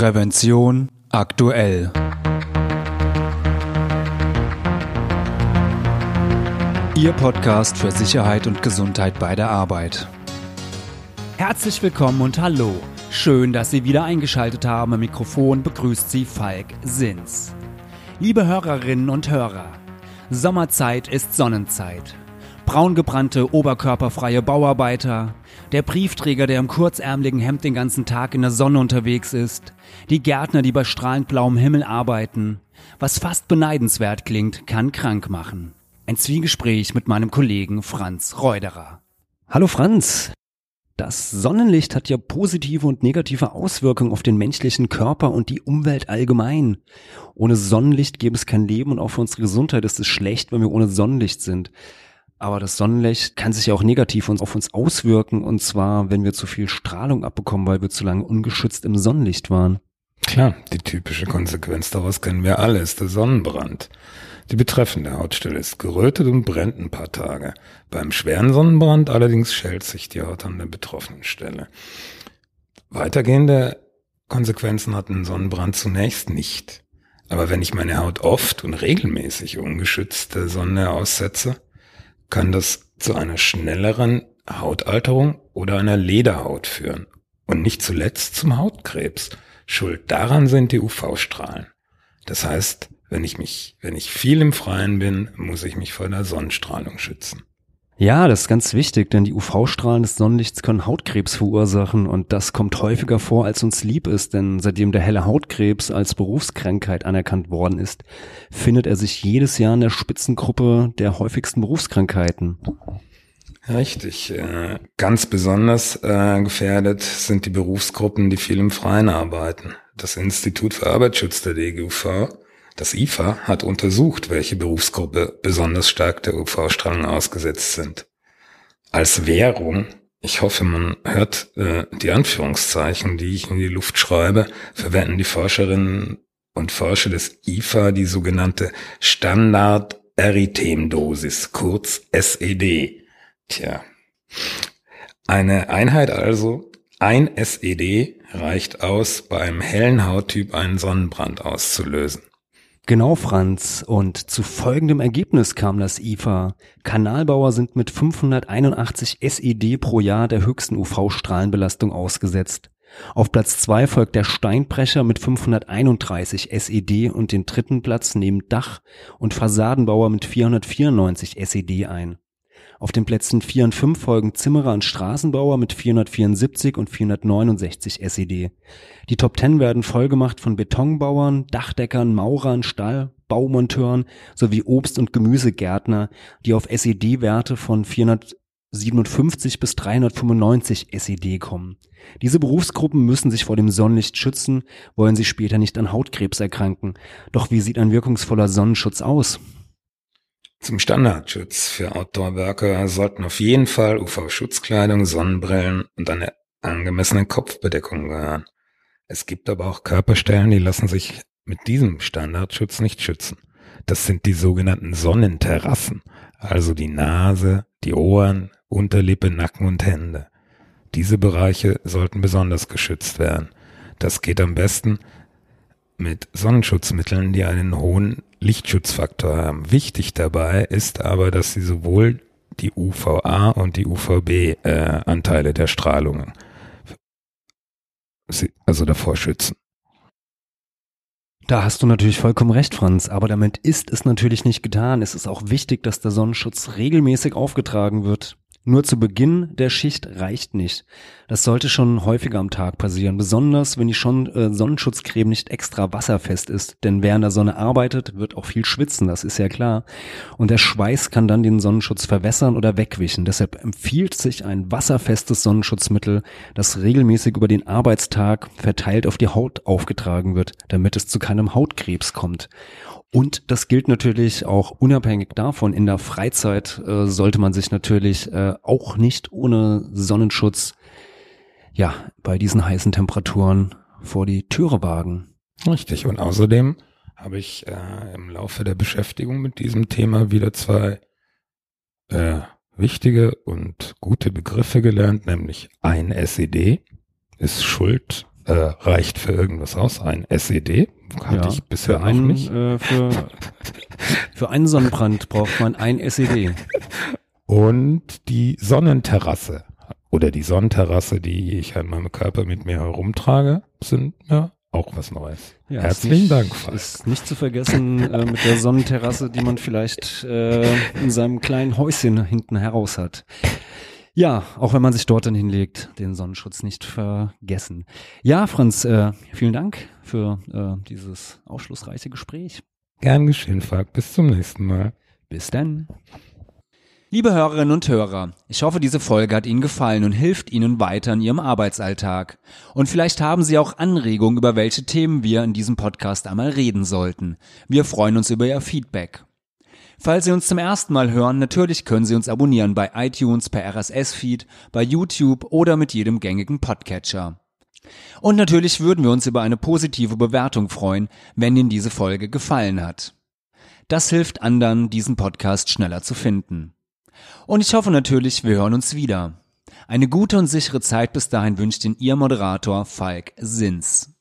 Prävention aktuell. Ihr Podcast für Sicherheit und Gesundheit bei der Arbeit. Herzlich willkommen und hallo. Schön, dass Sie wieder eingeschaltet haben. Am Mikrofon begrüßt Sie Falk Sins. Liebe Hörerinnen und Hörer, Sommerzeit ist Sonnenzeit. Braungebrannte, oberkörperfreie Bauarbeiter, der Briefträger, der im kurzärmeligen Hemd den ganzen Tag in der Sonne unterwegs ist, die Gärtner, die bei strahlend blauem Himmel arbeiten. Was fast beneidenswert klingt, kann krank machen. Ein Zwiegespräch mit meinem Kollegen Franz Reuderer. Hallo Franz. Das Sonnenlicht hat ja positive und negative Auswirkungen auf den menschlichen Körper und die Umwelt allgemein. Ohne Sonnenlicht gäbe es kein Leben und auch für unsere Gesundheit ist es schlecht, wenn wir ohne Sonnenlicht sind. Aber das Sonnenlicht kann sich ja auch negativ auf uns auswirken und zwar, wenn wir zu viel Strahlung abbekommen, weil wir zu lange ungeschützt im Sonnenlicht waren. Klar, die typische Konsequenz daraus kennen wir alle, ist der Sonnenbrand. Die betreffende Hautstelle ist gerötet und brennt ein paar Tage. Beim schweren Sonnenbrand allerdings schält sich die Haut an der betroffenen Stelle. Weitergehende Konsequenzen hat ein Sonnenbrand zunächst nicht. Aber wenn ich meine Haut oft und regelmäßig ungeschützt der Sonne aussetze, kann das zu einer schnelleren Hautalterung oder einer Lederhaut führen. Und nicht zuletzt zum Hautkrebs. Schuld daran sind die UV-Strahlen. Das heißt, wenn ich mich, wenn ich viel im Freien bin, muss ich mich vor der Sonnenstrahlung schützen. Ja, das ist ganz wichtig, denn die UV-Strahlen des Sonnenlichts können Hautkrebs verursachen und das kommt häufiger vor, als uns lieb ist, denn seitdem der helle Hautkrebs als Berufskrankheit anerkannt worden ist, findet er sich jedes Jahr in der Spitzengruppe der häufigsten Berufskrankheiten. Richtig. Äh, ganz besonders äh, gefährdet sind die Berufsgruppen, die viel im Freien arbeiten. Das Institut für Arbeitsschutz der DGUV das IFA hat untersucht, welche Berufsgruppe besonders stark der UV-Strahlung ausgesetzt sind. Als Währung, ich hoffe, man hört äh, die Anführungszeichen, die ich in die Luft schreibe, verwenden die Forscherinnen und Forscher des IFA die sogenannte Standard-Erythemdosis, kurz SED. Tja, eine Einheit also, ein SED reicht aus, bei einem hellen Hauttyp einen Sonnenbrand auszulösen. Genau, Franz. Und zu folgendem Ergebnis kam das IFA. Kanalbauer sind mit 581 SED pro Jahr der höchsten UV-Strahlenbelastung ausgesetzt. Auf Platz zwei folgt der Steinbrecher mit 531 SED und den dritten Platz nehmen Dach- und Fassadenbauer mit 494 SED ein. Auf den Plätzen 4 und 5 folgen Zimmerer und Straßenbauer mit 474 und 469 SED. Die Top 10 werden vollgemacht von Betonbauern, Dachdeckern, Maurern, Stall, Baumonteuren sowie Obst- und Gemüsegärtner, die auf SED-Werte von 457 bis 395 SED kommen. Diese Berufsgruppen müssen sich vor dem Sonnenlicht schützen, wollen sie später nicht an Hautkrebs erkranken. Doch wie sieht ein wirkungsvoller Sonnenschutz aus? Zum Standardschutz für Outdoor-Worker sollten auf jeden Fall UV-Schutzkleidung, Sonnenbrillen und eine angemessene Kopfbedeckung gehören. Es gibt aber auch Körperstellen, die lassen sich mit diesem Standardschutz nicht schützen. Das sind die sogenannten Sonnenterrassen, also die Nase, die Ohren, Unterlippe, Nacken und Hände. Diese Bereiche sollten besonders geschützt werden. Das geht am besten mit Sonnenschutzmitteln, die einen hohen Lichtschutzfaktor haben. Wichtig dabei ist aber, dass sie sowohl die UVA und die UVB-Anteile äh, der Strahlungen also davor schützen. Da hast du natürlich vollkommen recht, Franz, aber damit ist es natürlich nicht getan. Es ist auch wichtig, dass der Sonnenschutz regelmäßig aufgetragen wird. Nur zu Beginn der Schicht reicht nicht. Das sollte schon häufiger am Tag passieren, besonders wenn die schon äh, Sonnenschutzcreme nicht extra wasserfest ist. Denn wer in der Sonne arbeitet, wird auch viel schwitzen, das ist ja klar. Und der Schweiß kann dann den Sonnenschutz verwässern oder wegwischen. Deshalb empfiehlt sich ein wasserfestes Sonnenschutzmittel, das regelmäßig über den Arbeitstag verteilt auf die Haut aufgetragen wird, damit es zu keinem Hautkrebs kommt. Und das gilt natürlich auch unabhängig davon. In der Freizeit äh, sollte man sich natürlich äh, auch nicht ohne Sonnenschutz ja bei diesen heißen Temperaturen vor die Türe wagen. Richtig. Und außerdem habe ich äh, im Laufe der Beschäftigung mit diesem Thema wieder zwei äh, wichtige und gute Begriffe gelernt, nämlich ein SED ist schuld äh, reicht für irgendwas aus? Ein SED? Hatte Ja, ich bisher für noch einen, nicht. Äh, für, für einen Sonnenbrand braucht man ein SED. Und die Sonnenterrasse oder die Sonnenterrasse, die ich an meinem Körper mit mir herumtrage, sind ja auch was Neues. Ja, Herzlichen nicht, Dank, Falk. Ist nicht zu vergessen äh, mit der Sonnenterrasse, die man vielleicht äh, in seinem kleinen Häuschen hinten heraus hat. Ja, auch wenn man sich dort dann hinlegt, den Sonnenschutz nicht vergessen. Ja, Franz, äh, vielen Dank für äh, dieses aufschlussreiche Gespräch. Gern geschehen, Falk. Bis zum nächsten Mal. Bis dann. Liebe Hörerinnen und Hörer, ich hoffe, diese Folge hat Ihnen gefallen und hilft Ihnen weiter in Ihrem Arbeitsalltag. Und vielleicht haben Sie auch Anregungen, über welche Themen wir in diesem Podcast einmal reden sollten. Wir freuen uns über Ihr Feedback. Falls Sie uns zum ersten Mal hören, natürlich können Sie uns abonnieren bei iTunes, per RSS-Feed, bei YouTube oder mit jedem gängigen Podcatcher. Und natürlich würden wir uns über eine positive Bewertung freuen, wenn Ihnen diese Folge gefallen hat. Das hilft anderen, diesen Podcast schneller zu finden. Und ich hoffe natürlich, wir hören uns wieder. Eine gute und sichere Zeit bis dahin wünscht Ihnen Ihr Moderator Falk Sins.